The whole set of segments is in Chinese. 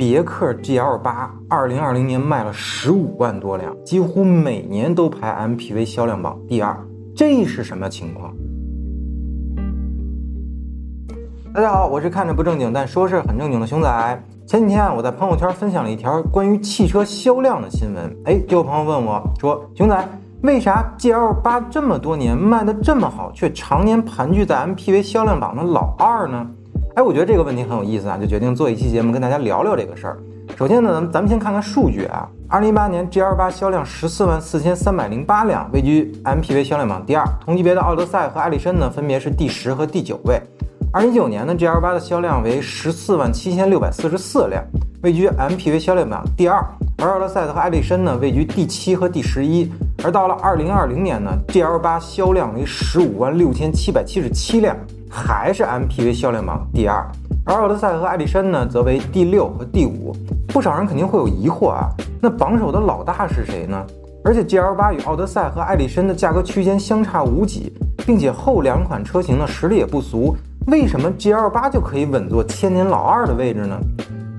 别克 GL 八，二零二零年卖了十五万多辆，几乎每年都排 MPV 销量榜第二，这是什么情况？大家好，我是看着不正经但说事很正经的熊仔。前几天啊，我在朋友圈分享了一条关于汽车销量的新闻，哎，就有朋友问我说：“熊仔，为啥 GL 八这么多年卖的这么好，却常年盘踞在 MPV 销量榜的老二呢？”哎，我觉得这个问题很有意思啊，就决定做一期节目跟大家聊聊这个事儿。首先呢，咱们咱们先看看数据啊。二零一八年 GL 八销量十四万四千三百零八辆，位居 MPV 销量榜第二。同级别的奥德赛和艾力绅呢，分别是第十和第九位。二零一九年呢，GL 八的销量为十四万七千六百四十四辆，位居 MPV 销量榜第二。而奥德赛和艾力绅呢，位居第七和第十一。而到了二零二零年呢，GL 八销量为十五万六千七百七十七辆。还是 MPV 销量榜第二，而奥德赛和艾力绅呢，则为第六和第五。不少人肯定会有疑惑啊，那榜首的老大是谁呢？而且 GL 八与奥德赛和艾力绅的价格区间相差无几，并且后两款车型的实力也不俗，为什么 GL 八就可以稳坐千年老二的位置呢？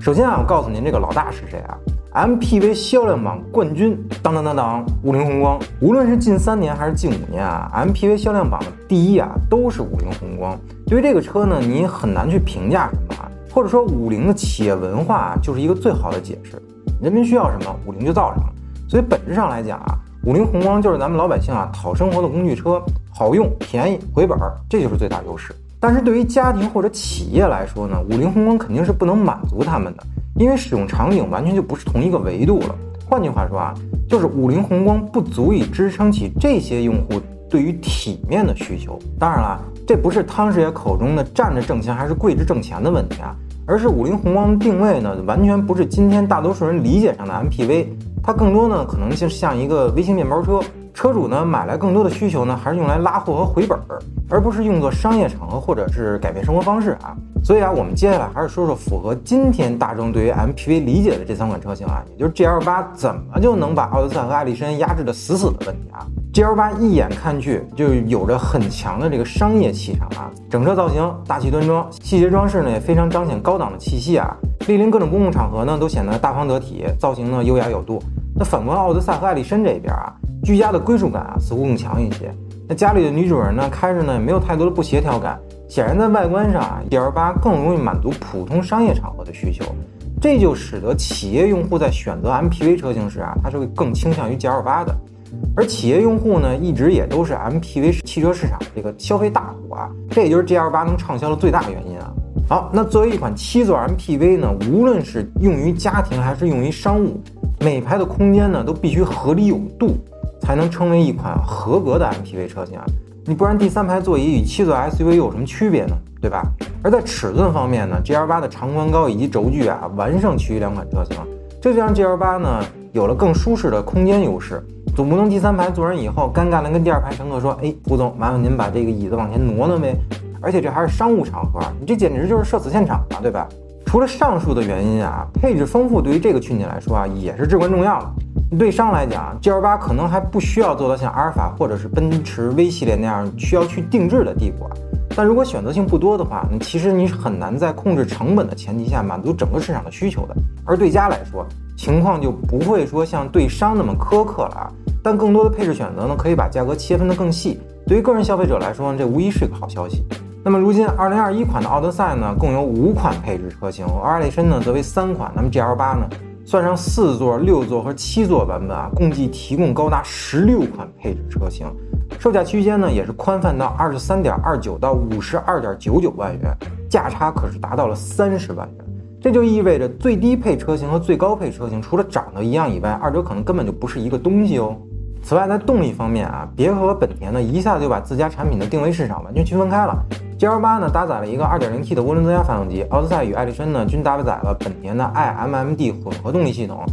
首先啊，我告诉您这个老大是谁啊？MPV 销量榜冠军，当当当当，五菱宏光。无论是近三年还是近五年啊，MPV 销量榜的第一啊，都是五菱宏光。对于这个车呢，你很难去评价什么啊，或者说五菱的企业文化就是一个最好的解释。人民需要什么，五菱就造什么。所以本质上来讲啊，五菱宏光就是咱们老百姓啊讨生活的工具车，好用、便宜、回本儿，这就是最大优势。但是对于家庭或者企业来说呢，五菱宏光肯定是不能满足他们的。因为使用场景完全就不是同一个维度了。换句话说啊，就是五菱宏光不足以支撑起这些用户对于体面的需求。当然了，这不是汤师爷口中的站着挣钱还是跪着挣钱的问题啊，而是五菱宏光的定位呢，完全不是今天大多数人理解上的 MPV，它更多呢可能就像一个微型面包车。车主呢买来更多的需求呢，还是用来拉货和回本儿，而不是用作商业场合或者是改变生活方式啊。所以啊，我们接下来还是说说符合今天大众对于 MPV 理解的这三款车型啊，也就是 GL 八怎么就能把奥德赛和艾力绅压制的死死的问题啊。GL 八一眼看去就有着很强的这个商业气场啊，整车造型大气端庄，细节装饰呢也非常彰显高档的气息啊，莅临各种公共场合呢都显得大方得体，造型呢优雅有度。那反观奥德赛和艾力绅这边啊。居家的归属感啊，似乎更强一些。那家里的女主人呢，开着呢也没有太多的不协调感。显然，在外观上啊，GL 八更容易满足普通商业场合的需求。这就使得企业用户在选择 MPV 车型时啊，他是会更倾向于 GL 八的。而企业用户呢，一直也都是 MPV 汽车市场这个消费大户啊，这也就是 GL 八能畅销的最大原因啊。好，那作为一款七座 MPV 呢，无论是用于家庭还是用于商务，每排的空间呢都必须合理有度。才能称为一款合格的 MPV 车型啊！你不然第三排座椅与七座 SUV 有什么区别呢？对吧？而在尺寸方面呢，GL 八的长宽高以及轴距啊，完胜其余两款车型，这就让 GL 八呢有了更舒适的空间优势。总不能第三排坐人以后，尴尬的跟第二排乘客说：“哎，胡总，麻烦您把这个椅子往前挪挪呗。”而且这还是商务场合，你这简直就是社死现场嘛，对吧？除了上述的原因啊，配置丰富对于这个群体来说啊，也是至关重要的。对商来讲，GL 八可能还不需要做到像阿尔法或者是奔驰 V 系列那样需要去定制的地步啊。但如果选择性不多的话，那其实你是很难在控制成本的前提下满足整个市场的需求的。而对家来说，情况就不会说像对商那么苛刻了啊。但更多的配置选择呢，可以把价格切分的更细。对于个人消费者来说，这无疑是个好消息。那么如今2021款的奥德赛呢，共有五款配置车型，而艾力绅呢则为三款。那么 GL 八呢？算上四座、六座和七座版本啊，共计提供高达十六款配置车型，售价区间呢也是宽泛到二十三点二九到五十二点九九万元，价差可是达到了三十万元。这就意味着最低配车型和最高配车型除了长得一样以外，二者可能根本就不是一个东西哦。此外，在动力方面啊，别克和本田呢一下子就把自家产品的定位市场完全区分开了。GL 八呢搭载了一个 2.0T 的涡轮增压发动机，奥德赛与艾力绅呢均搭载了本田的 iMMD 混合动力系统。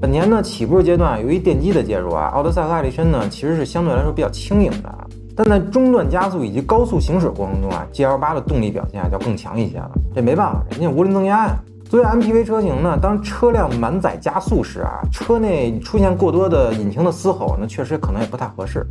本田呢起步阶段由于电机的介入啊，奥德赛和艾力绅呢其实是相对来说比较轻盈的，但在中段加速以及高速行驶过程中啊，GL 八的动力表现啊就要更强一些了。这没办法，人家涡轮增压呀。作为 MPV 车型呢，当车辆满载加速时啊，车内出现过多的引擎的嘶吼，那确实可能也不太合适。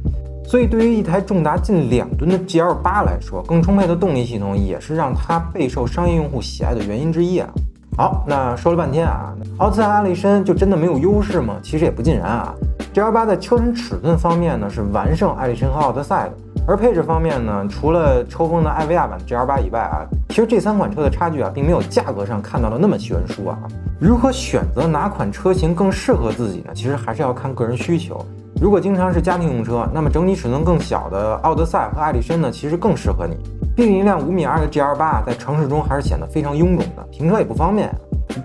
所以，对于一台重达近两吨的 GL 八来说，更充沛的动力系统也是让它备受商业用户喜爱的原因之一啊。好，那说了半天啊，奥德赛和艾力绅就真的没有优势吗？其实也不尽然啊。GL8 在车身尺寸方面呢是完胜艾力绅和奥德赛的，而配置方面呢，除了抽风的艾维亚版 GL8 以外啊，其实这三款车的差距啊，并没有价格上看到的那么悬殊啊。如何选择哪款车型更适合自己呢？其实还是要看个人需求。如果经常是家庭用车，那么整体尺寸更小的奥德赛和艾力绅呢，其实更适合你。毕竟一辆五米二的 GL8 在城市中还是显得非常臃肿的，停车也不方便。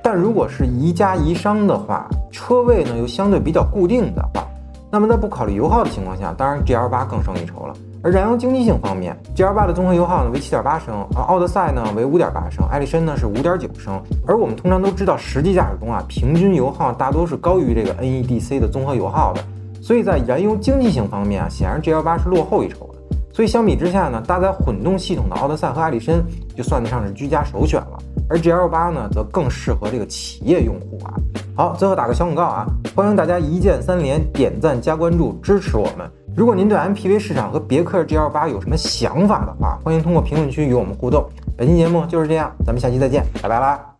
但如果是宜家宜商的话，车位呢又相对比较固定的话，那么在不考虑油耗的情况下，当然 GL8 更胜一筹了。而燃油经济性方面，GL8 的综合油耗呢为7.8升，而奥德赛呢为5.8升，艾力绅呢是5.9升。而我们通常都知道，实际驾驶中啊，平均油耗大多是高于这个 NEDC 的综合油耗的，所以在燃油经济性方面啊，显然 GL8 是落后一筹的。所以相比之下呢，搭载混动系统的奥德赛和艾力绅就算得上是居家首选了，而 GL8 呢则更适合这个企业用户啊。好，最后打个小广告啊，欢迎大家一键三连、点赞加关注支持我们。如果您对 MPV 市场和别克 GL8 有什么想法的话，欢迎通过评论区与我们互动。本期节目就是这样，咱们下期再见，拜拜啦。